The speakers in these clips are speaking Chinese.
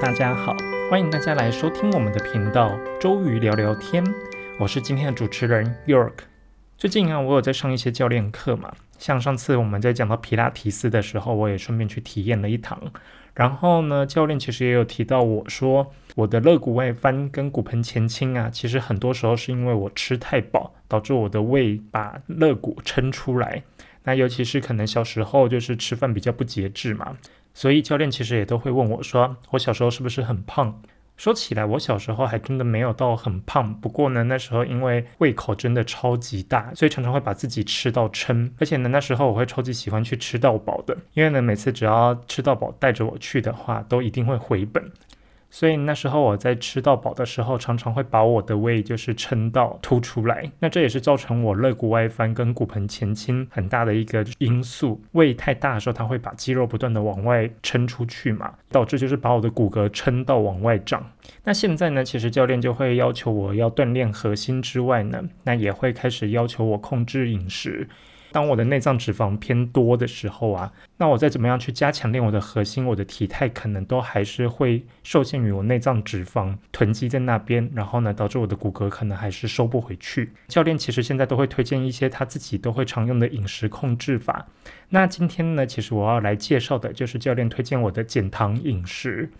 大家好，欢迎大家来收听我们的频道周瑜聊聊天。我是今天的主持人 York。最近啊，我有在上一些教练课嘛，像上次我们在讲到皮拉提斯的时候，我也顺便去体验了一堂。然后呢，教练其实也有提到我说，我的肋骨外翻跟骨盆前倾啊，其实很多时候是因为我吃太饱，导致我的胃把肋骨撑出来。那尤其是可能小时候就是吃饭比较不节制嘛。所以教练其实也都会问我说，我小时候是不是很胖？说起来，我小时候还真的没有到很胖。不过呢，那时候因为胃口真的超级大，所以常常会把自己吃到撑。而且呢，那时候我会超级喜欢去吃到饱的，因为呢，每次只要吃到饱带着我去的话，都一定会回本。所以那时候我在吃到饱的时候，常常会把我的胃就是撑到凸出来。那这也是造成我肋骨外翻跟骨盆前倾很大的一个因素。胃太大的时候，它会把肌肉不断的往外撑出去嘛，导致就是把我的骨骼撑到往外长。那现在呢，其实教练就会要求我要锻炼核心之外呢，那也会开始要求我控制饮食。当我的内脏脂肪偏多的时候啊，那我再怎么样去加强练我的核心，我的体态可能都还是会受限于我内脏脂肪囤积在那边，然后呢，导致我的骨骼可能还是收不回去。教练其实现在都会推荐一些他自己都会常用的饮食控制法。那今天呢，其实我要来介绍的就是教练推荐我的减糖饮食。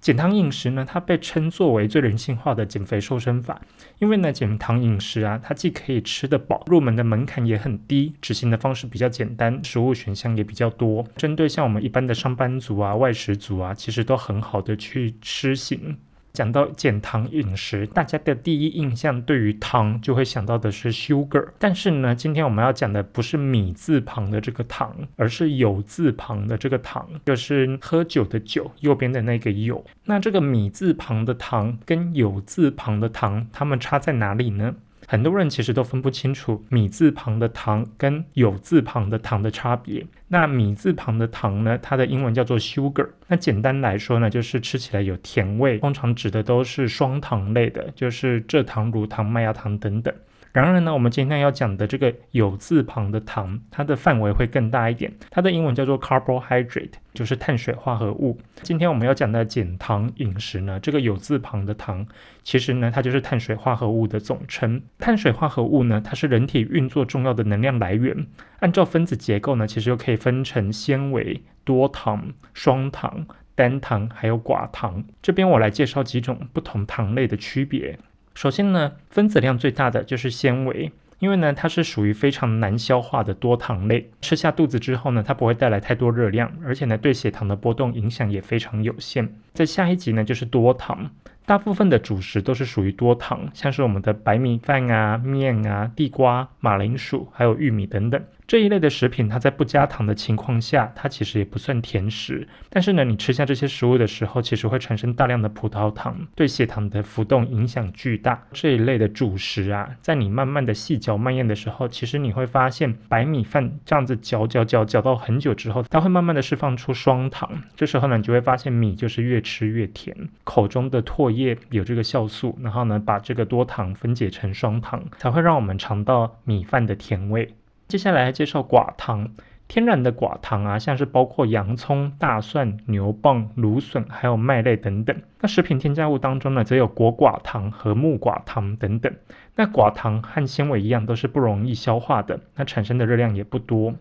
减糖饮食呢，它被称作为最人性化的减肥瘦身法，因为呢，减糖饮食啊，它既可以吃得饱，入门的门槛也很低，执行的方式比较简单，食物选项也比较多，针对像我们一般的上班族啊、外食族啊，其实都很好的去吃行。讲到减糖饮食，大家的第一印象对于糖就会想到的是 sugar，但是呢，今天我们要讲的不是米字旁的这个糖，而是有字旁的这个糖，就是喝酒的酒，右边的那个有。那这个米字旁的糖跟有字旁的糖，它们差在哪里呢？很多人其实都分不清楚米字旁的糖跟有字旁的糖的差别。那米字旁的糖呢，它的英文叫做 sugar。那简单来说呢，就是吃起来有甜味，通常指的都是双糖类的，就是蔗糖、乳糖、麦芽糖等等。然而呢，我们今天要讲的这个有字旁的糖，它的范围会更大一点。它的英文叫做 carbohydrate，就是碳水化合物。今天我们要讲的减糖饮食呢，这个有字旁的糖，其实呢，它就是碳水化合物的总称。碳水化合物呢，它是人体运作重要的能量来源。按照分子结构呢，其实又可以分成纤维、多糖、双糖、单糖，还有寡糖。这边我来介绍几种不同糖类的区别。首先呢，分子量最大的就是纤维，因为呢它是属于非常难消化的多糖类，吃下肚子之后呢，它不会带来太多热量，而且呢对血糖的波动影响也非常有限。在下一集呢就是多糖。大部分的主食都是属于多糖，像是我们的白米饭啊、面啊、地瓜、马铃薯，还有玉米等等这一类的食品，它在不加糖的情况下，它其实也不算甜食。但是呢，你吃下这些食物的时候，其实会产生大量的葡萄糖，对血糖的浮动影响巨大。这一类的主食啊，在你慢慢的细嚼慢咽的时候，其实你会发现白米饭这样子嚼嚼嚼嚼到很久之后，它会慢慢的释放出双糖。这时候呢，你就会发现米就是越吃越甜，口中的唾液。有这个酵素，然后呢，把这个多糖分解成双糖，才会让我们尝到米饭的甜味。接下来介绍寡糖，天然的寡糖啊，像是包括洋葱、大蒜、牛蒡、芦笋，还有麦类等等。那食品添加物当中呢，则有果寡糖和木寡糖等等。那寡糖和纤维一样，都是不容易消化的，那产生的热量也不多。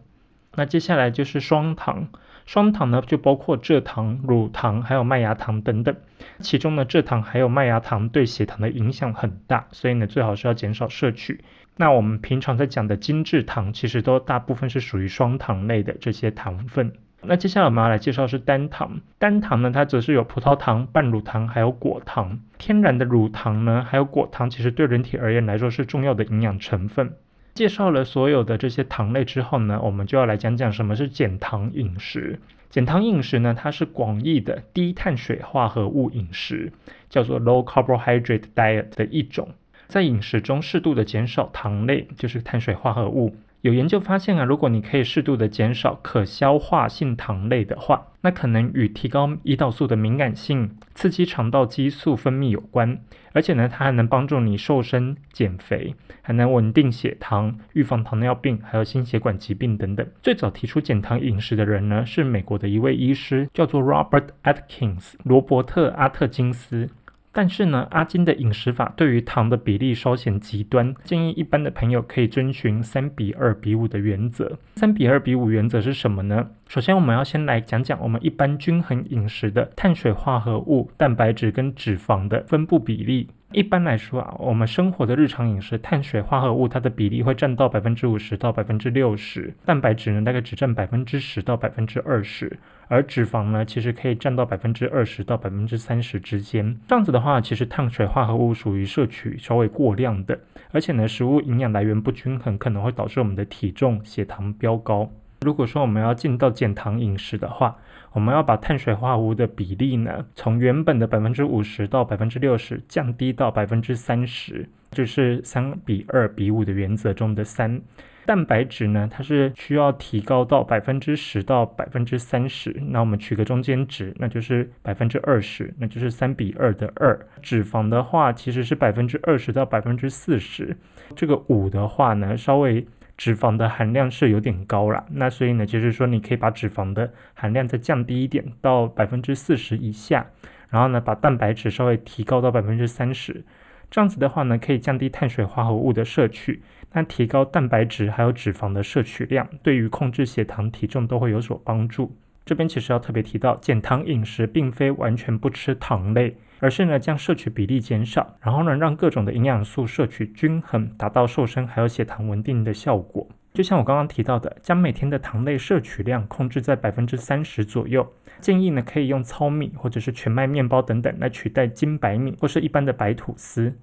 那接下来就是双糖。双糖呢，就包括蔗糖、乳糖，还有麦芽糖等等。其中呢，蔗糖还有麦芽糖对血糖的影响很大，所以呢，最好是要减少摄取。那我们平常在讲的精制糖，其实都大部分是属于双糖类的这些糖分。那接下来我们要来介绍是单糖。单糖呢，它则是有葡萄糖、半乳糖还有果糖。天然的乳糖呢，还有果糖，其实对人体而言来说是重要的营养成分。介绍了所有的这些糖类之后呢，我们就要来讲讲什么是减糖饮食。减糖饮食呢，它是广义的低碳水化合物饮食，叫做 low carbohydrate diet 的一种。在饮食中适度的减少糖类，就是碳水化合物，有研究发现啊，如果你可以适度的减少可消化性糖类的话，那可能与提高胰岛素的敏感性、刺激肠道激素分泌有关。而且呢，它还能帮助你瘦身、减肥，还能稳定血糖、预防糖尿病，还有心血管疾病等等。最早提出减糖饮食的人呢，是美国的一位医师，叫做 Robert Atkins，罗伯特·阿特金斯。但是呢，阿金的饮食法对于糖的比例稍显极端，建议一般的朋友可以遵循三比二比五的原则。三比二比五原则是什么呢？首先，我们要先来讲讲我们一般均衡饮食的碳水化合物、蛋白质跟脂肪的分布比例。一般来说啊，我们生活的日常饮食，碳水化合物它的比例会占到百分之五十到百分之六十，蛋白质呢大概只占百分之十到百分之二十，而脂肪呢其实可以占到百分之二十到百分之三十之间。这样子的话，其实碳水化合物属于摄取稍微过量的，而且呢食物营养来源不均衡，可能会导致我们的体重、血糖飙高。如果说我们要进到减糖饮食的话，我们要把碳水化合物的比例呢，从原本的百分之五十到百分之六十降低到百分之三十，就是三比二比五的原则中的三。蛋白质呢，它是需要提高到百分之十到百分之三十。那我们取个中间值，那就是百分之二十，那就是三比二的二。脂肪的话，其实是百分之二十到百分之四十。这个五的话呢，稍微。脂肪的含量是有点高了，那所以呢，就是说你可以把脂肪的含量再降低一点，到百分之四十以下，然后呢，把蛋白质稍微提高到百分之三十，这样子的话呢，可以降低碳水化合物的摄取，那提高蛋白质还有脂肪的摄取量，对于控制血糖、体重都会有所帮助。这边其实要特别提到，减糖饮食并非完全不吃糖类。而是呢，将摄取比例减少，然后呢，让各种的营养素摄取均衡，达到瘦身还有血糖稳定的效果。就像我刚刚提到的，将每天的糖类摄取量控制在百分之三十左右，建议呢可以用糙米或者是全麦面包等等来取代精白米或是一般的白吐司。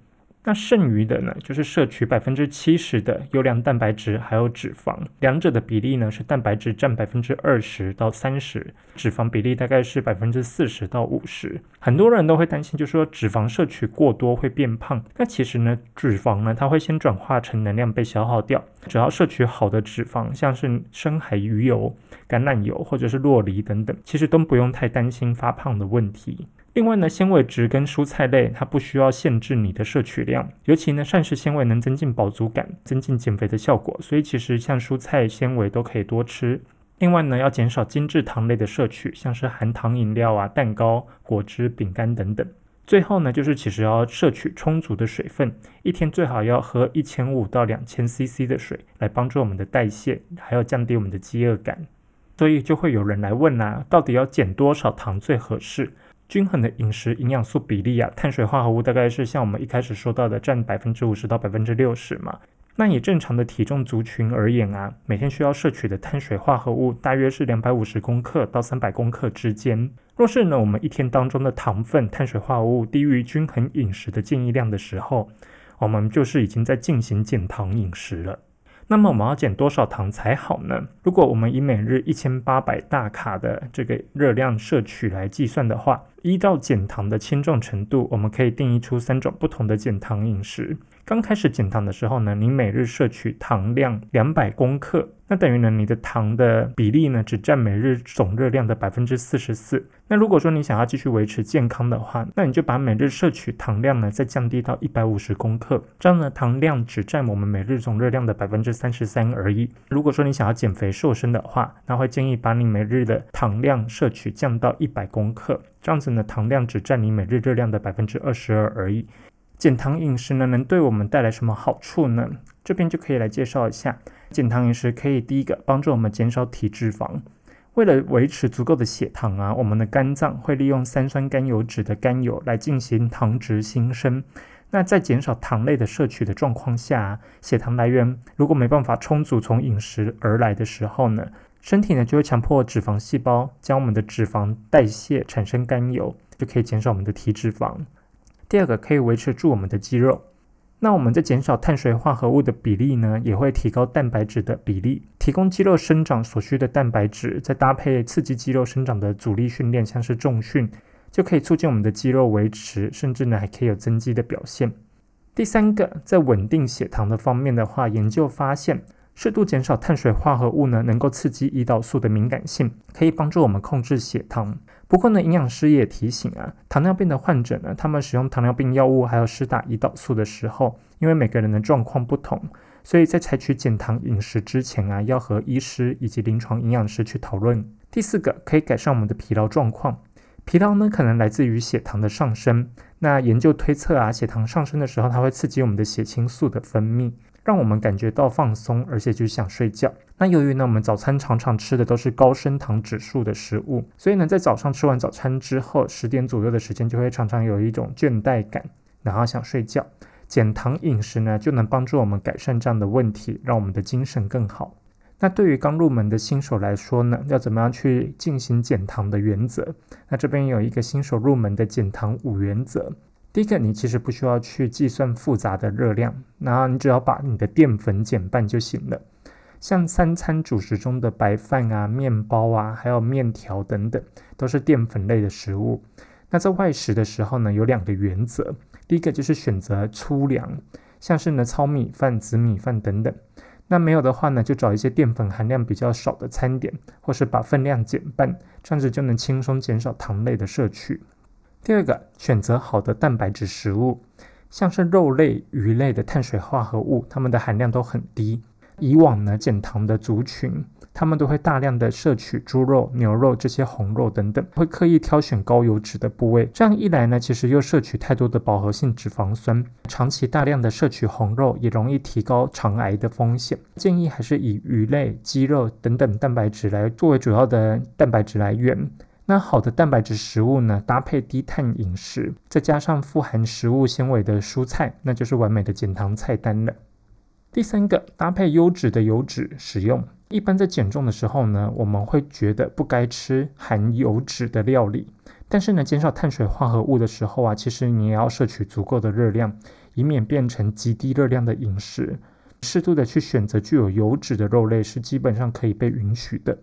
那剩余的呢，就是摄取百分之七十的优良蛋白质，还有脂肪，两者的比例呢是蛋白质占百分之二十到三十，脂肪比例大概是百分之四十到五十。很多人都会担心，就是说脂肪摄取过多会变胖。那其实呢，脂肪呢它会先转化成能量被消耗掉，只要摄取好的脂肪，像是深海鱼油、橄榄油或者是洛梨等等，其实都不用太担心发胖的问题。另外呢，纤维质跟蔬菜类，它不需要限制你的摄取量，尤其呢，膳食纤维能增进饱足感，增进减肥的效果，所以其实像蔬菜纤维都可以多吃。另外呢，要减少精制糖类的摄取，像是含糖饮料啊、蛋糕、果汁、饼干等等。最后呢，就是其实要摄取充足的水分，一天最好要喝一千五到两千 CC 的水，来帮助我们的代谢，还要降低我们的饥饿感。所以就会有人来问啊，到底要减多少糖最合适？均衡的饮食营养素比例啊，碳水化合物大概是像我们一开始说到的占百分之五十到百分之六十嘛。那以正常的体重族群而言啊，每天需要摄取的碳水化合物大约是两百五十公克到三百公克之间。若是呢，我们一天当中的糖分、碳水化合物低于均衡饮食的建议量的时候，我们就是已经在进行减糖饮食了。那么我们要减多少糖才好呢？如果我们以每日一千八百大卡的这个热量摄取来计算的话，依照减糖的轻重程度，我们可以定义出三种不同的减糖饮食。刚开始减糖的时候呢，你每日摄取糖量两百公克。那等于呢，你的糖的比例呢，只占每日总热量的百分之四十四。那如果说你想要继续维持健康的话，那你就把每日摄取糖量呢，再降低到一百五十公克，这样呢，糖量只占我们每日总热量的百分之三十三而已。如果说你想要减肥瘦身的话，那会建议把你每日的糖量摄取降到一百公克，这样子呢，糖量只占你每日热量的百分之二十二而已。减糖饮食呢，能对我们带来什么好处呢？这边就可以来介绍一下。减糖饮食可以第一个帮助我们减少体脂肪。为了维持足够的血糖啊，我们的肝脏会利用三酸甘油脂的甘油来进行糖脂新生。那在减少糖类的摄取的状况下，血糖来源如果没办法充足从饮食而来的时候呢，身体呢就会强迫脂肪细胞将我们的脂肪代谢产生甘油，就可以减少我们的体脂肪。第二个可以维持住我们的肌肉。那我们在减少碳水化合物的比例呢，也会提高蛋白质的比例，提供肌肉生长所需的蛋白质，再搭配刺激肌肉生长的阻力训练，像是重训，就可以促进我们的肌肉维持，甚至呢还可以有增肌的表现。第三个，在稳定血糖的方面的话，研究发现，适度减少碳水化合物呢，能够刺激胰岛素的敏感性，可以帮助我们控制血糖。不过呢，营养师也提醒啊，糖尿病的患者呢，他们使用糖尿病药物还有施打胰岛素的时候，因为每个人的状况不同，所以在采取减糖饮食之前啊，要和医师以及临床营养师去讨论。第四个，可以改善我们的疲劳状况。疲劳呢，可能来自于血糖的上升。那研究推测啊，血糖上升的时候，它会刺激我们的血清素的分泌。让我们感觉到放松，而且就想睡觉。那由于呢，我们早餐常常吃的都是高升糖指数的食物，所以呢，在早上吃完早餐之后，十点左右的时间就会常常有一种倦怠感，然后想睡觉。减糖饮食呢，就能帮助我们改善这样的问题，让我们的精神更好。那对于刚入门的新手来说呢，要怎么样去进行减糖的原则？那这边有一个新手入门的减糖五原则。第一个，你其实不需要去计算复杂的热量，然后你只要把你的淀粉减半就行了。像三餐主食中的白饭啊、面包啊，还有面条等等，都是淀粉类的食物。那在外食的时候呢，有两个原则。第一个就是选择粗粮，像是呢糙米饭、紫米饭等等。那没有的话呢，就找一些淀粉含量比较少的餐点，或是把分量减半，这样子就能轻松减少糖类的摄取。第二个，选择好的蛋白质食物，像是肉类、鱼类的碳水化合物，它们的含量都很低。以往呢，减糖的族群，他们都会大量的摄取猪肉、牛肉这些红肉等等，会刻意挑选高油脂的部位。这样一来呢，其实又摄取太多的饱和性脂肪酸，长期大量的摄取红肉，也容易提高肠癌的风险。建议还是以鱼类、鸡肉等等蛋白质来作为主要的蛋白质来源。那好的蛋白质食物呢，搭配低碳饮食，再加上富含食物纤维的蔬菜，那就是完美的减糖菜单了。第三个，搭配优质的油脂使用。一般在减重的时候呢，我们会觉得不该吃含油脂的料理，但是呢，减少碳水化合物的时候啊，其实你也要摄取足够的热量，以免变成极低热量的饮食。适度的去选择具有油脂的肉类，是基本上可以被允许的。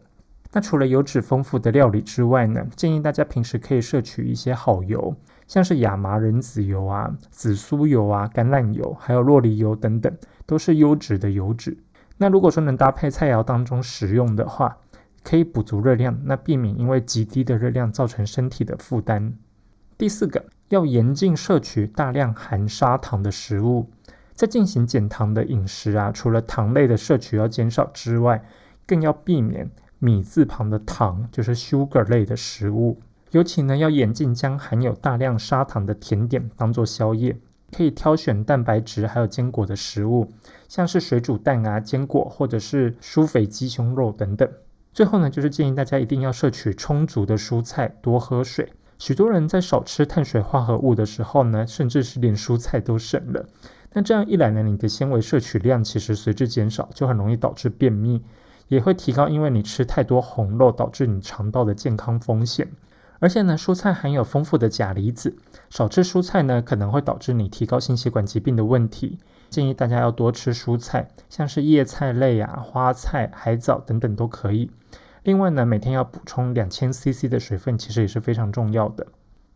那除了油脂丰富的料理之外呢，建议大家平时可以摄取一些好油，像是亚麻仁籽油啊、紫苏油啊、橄榄油，还有洛梨油等等，都是优质的油脂。那如果说能搭配菜肴当中食用的话，可以补足热量，那避免因为极低的热量造成身体的负担。第四个，要严禁摄取大量含砂糖的食物，在进行减糖的饮食啊，除了糖类的摄取要减少之外，更要避免。米字旁的糖就是 sugar 类的食物，尤其呢要严禁将含有大量砂糖的甜点当做宵夜，可以挑选蛋白质还有坚果的食物，像是水煮蛋啊、坚果或者是酥肥鸡胸肉等等。最后呢，就是建议大家一定要摄取充足的蔬菜，多喝水。许多人在少吃碳水化合物的时候呢，甚至是连蔬菜都省了。那这样一来呢，你的纤维摄取量其实随之减少，就很容易导致便秘。也会提高，因为你吃太多红肉导致你肠道的健康风险。而且呢，蔬菜含有丰富的钾离子，少吃蔬菜呢可能会导致你提高心血管疾病的问题。建议大家要多吃蔬菜，像是叶菜类啊、花菜、海藻等等都可以。另外呢，每天要补充两千 CC 的水分，其实也是非常重要的。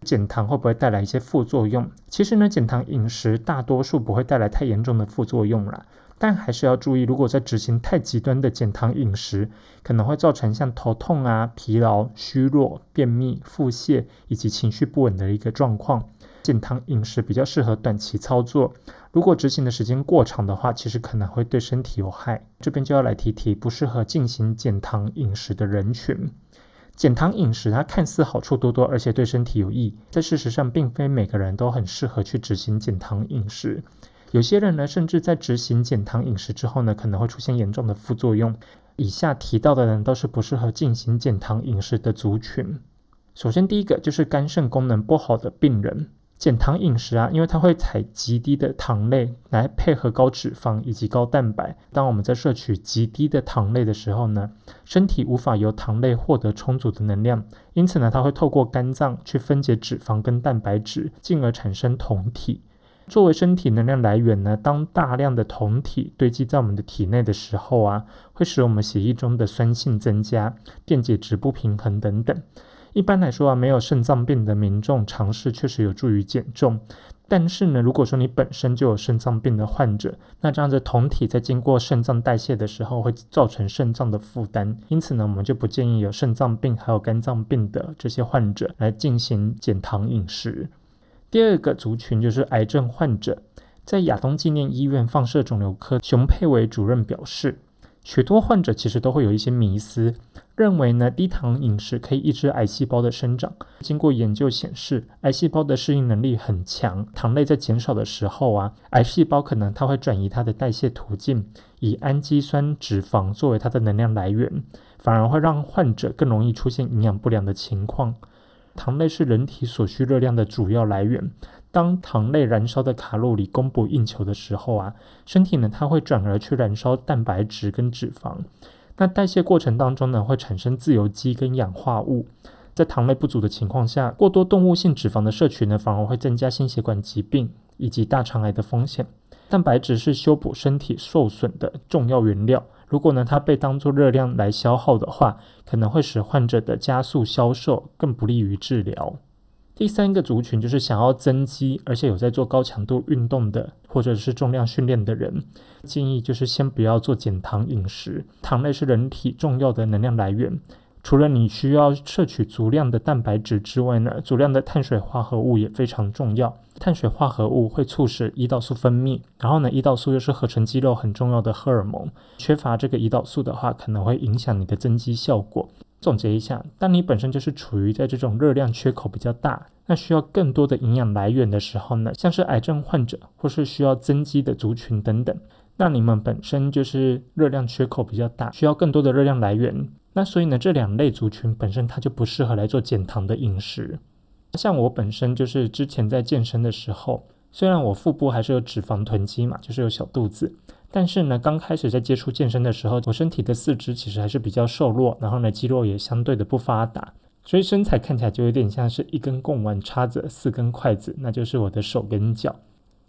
减糖会不会带来一些副作用？其实呢，减糖饮食大多数不会带来太严重的副作用啦。但还是要注意，如果在执行太极端的减糖饮食，可能会造成像头痛啊、疲劳、虚弱、便秘、腹泻以及情绪不稳的一个状况。减糖饮食比较适合短期操作，如果执行的时间过长的话，其实可能会对身体有害。这边就要来提提不适合进行减糖饮食的人群。减糖饮食它看似好处多多，而且对身体有益，在事实上并非每个人都很适合去执行减糖饮食。有些人呢，甚至在执行减糖饮食之后呢，可能会出现严重的副作用。以下提到的人都是不适合进行减糖饮食的族群。首先，第一个就是肝肾功能不好的病人。减糖饮食啊，因为它会采极低的糖类来配合高脂肪以及高蛋白。当我们在摄取极低的糖类的时候呢，身体无法由糖类获得充足的能量，因此呢，它会透过肝脏去分解脂肪跟蛋白质，进而产生酮体。作为身体能量来源呢，当大量的酮体堆积在我们的体内的时候啊，会使我们血液中的酸性增加，电解质不平衡等等。一般来说啊，没有肾脏病的民众尝试确实有助于减重，但是呢，如果说你本身就有肾脏病的患者，那这样子酮体在经过肾脏代谢的时候会造成肾脏的负担，因此呢，我们就不建议有肾脏病还有肝脏病的这些患者来进行减糖饮食。第二个族群就是癌症患者，在亚东纪念医院放射肿瘤科熊佩维主任表示。许多患者其实都会有一些迷思，认为呢低糖饮食可以抑制癌细胞的生长。经过研究显示，癌细胞的适应能力很强，糖类在减少的时候啊，癌细胞可能它会转移它的代谢途径，以氨基酸脂肪作为它的能量来源，反而会让患者更容易出现营养不良的情况。糖类是人体所需热量的主要来源。当糖类燃烧的卡路里供不应求的时候啊，身体呢它会转而去燃烧蛋白质跟脂肪。那代谢过程当中呢，会产生自由基跟氧化物。在糖类不足的情况下，过多动物性脂肪的摄取呢，反而会增加心血管疾病以及大肠癌的风险。蛋白质是修补身体受损的重要原料，如果呢它被当作热量来消耗的话，可能会使患者的加速消瘦，更不利于治疗。第三个族群就是想要增肌，而且有在做高强度运动的，或者是重量训练的人，建议就是先不要做减糖饮食。糖类是人体重要的能量来源，除了你需要摄取足量的蛋白质之外呢，足量的碳水化合物也非常重要。碳水化合物会促使胰岛素分泌，然后呢，胰岛素又是合成肌肉很重要的荷尔蒙，缺乏这个胰岛素的话，可能会影响你的增肌效果。总结一下，当你本身就是处于在这种热量缺口比较大，那需要更多的营养来源的时候呢，像是癌症患者或是需要增肌的族群等等，那你们本身就是热量缺口比较大，需要更多的热量来源，那所以呢，这两类族群本身它就不适合来做减糖的饮食。像我本身就是之前在健身的时候，虽然我腹部还是有脂肪囤积嘛，就是有小肚子。但是呢，刚开始在接触健身的时候，我身体的四肢其实还是比较瘦弱，然后呢，肌肉也相对的不发达，所以身材看起来就有点像是一根贡丸插着四根筷子，那就是我的手跟脚。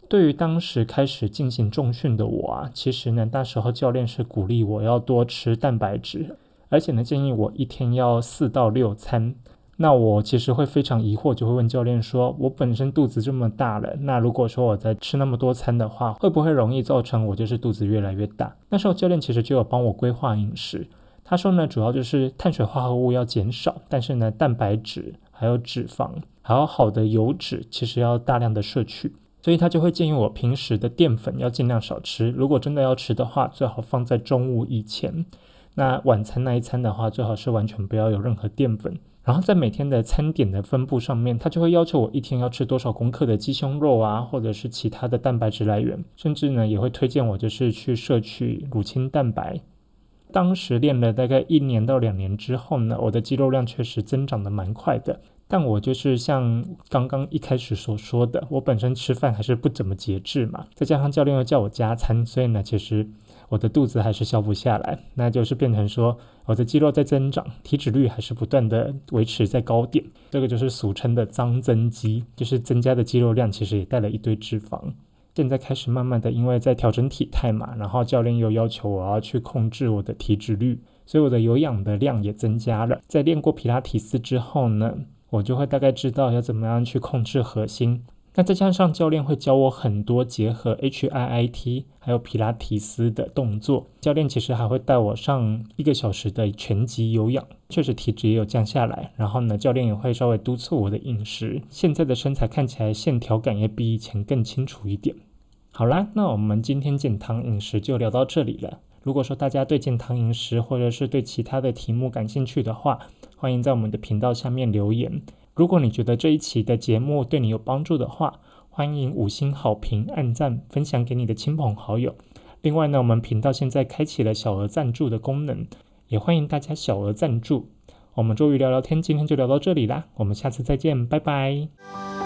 对于当时开始进行重训的我啊，其实呢，那时候教练是鼓励我要多吃蛋白质，而且呢，建议我一天要四到六餐。那我其实会非常疑惑，就会问教练说：“我本身肚子这么大了，那如果说我在吃那么多餐的话，会不会容易造成我就是肚子越来越大？”那时候教练其实就有帮我规划饮食，他说呢，主要就是碳水化合物要减少，但是呢，蛋白质还有脂肪还有好的油脂，其实要大量的摄取，所以他就会建议我平时的淀粉要尽量少吃，如果真的要吃的话，最好放在中午以前。那晚餐那一餐的话，最好是完全不要有任何淀粉。然后在每天的餐点的分布上面，他就会要求我一天要吃多少公克的鸡胸肉啊，或者是其他的蛋白质来源，甚至呢也会推荐我就是去摄取乳清蛋白。当时练了大概一年到两年之后呢，我的肌肉量确实增长的蛮快的。但我就是像刚刚一开始所说的，我本身吃饭还是不怎么节制嘛，再加上教练又叫我加餐，所以呢其实。我的肚子还是消不下来，那就是变成说我的肌肉在增长，体脂率还是不断的维持在高点，这个就是俗称的脏增肌，就是增加的肌肉量其实也带了一堆脂肪。现在开始慢慢的，因为在调整体态嘛，然后教练又要求我要去控制我的体脂率，所以我的有氧的量也增加了。在练过皮拉提斯之后呢，我就会大概知道要怎么样去控制核心。那再加上教练会教我很多结合 HIIT 还有皮拉提斯的动作，教练其实还会带我上一个小时的全集有氧，确实体脂也有降下来。然后呢，教练也会稍微督促我的饮食，现在的身材看起来线条感也比以前更清楚一点。好啦，那我们今天减糖饮食就聊到这里了。如果说大家对减糖饮食或者是对其他的题目感兴趣的话，欢迎在我们的频道下面留言。如果你觉得这一期的节目对你有帮助的话，欢迎五星好评、按赞、分享给你的亲朋好友。另外呢，我们频道现在开启了小额赞助的功能，也欢迎大家小额赞助。我们周瑜聊聊天，今天就聊到这里啦，我们下次再见，拜拜。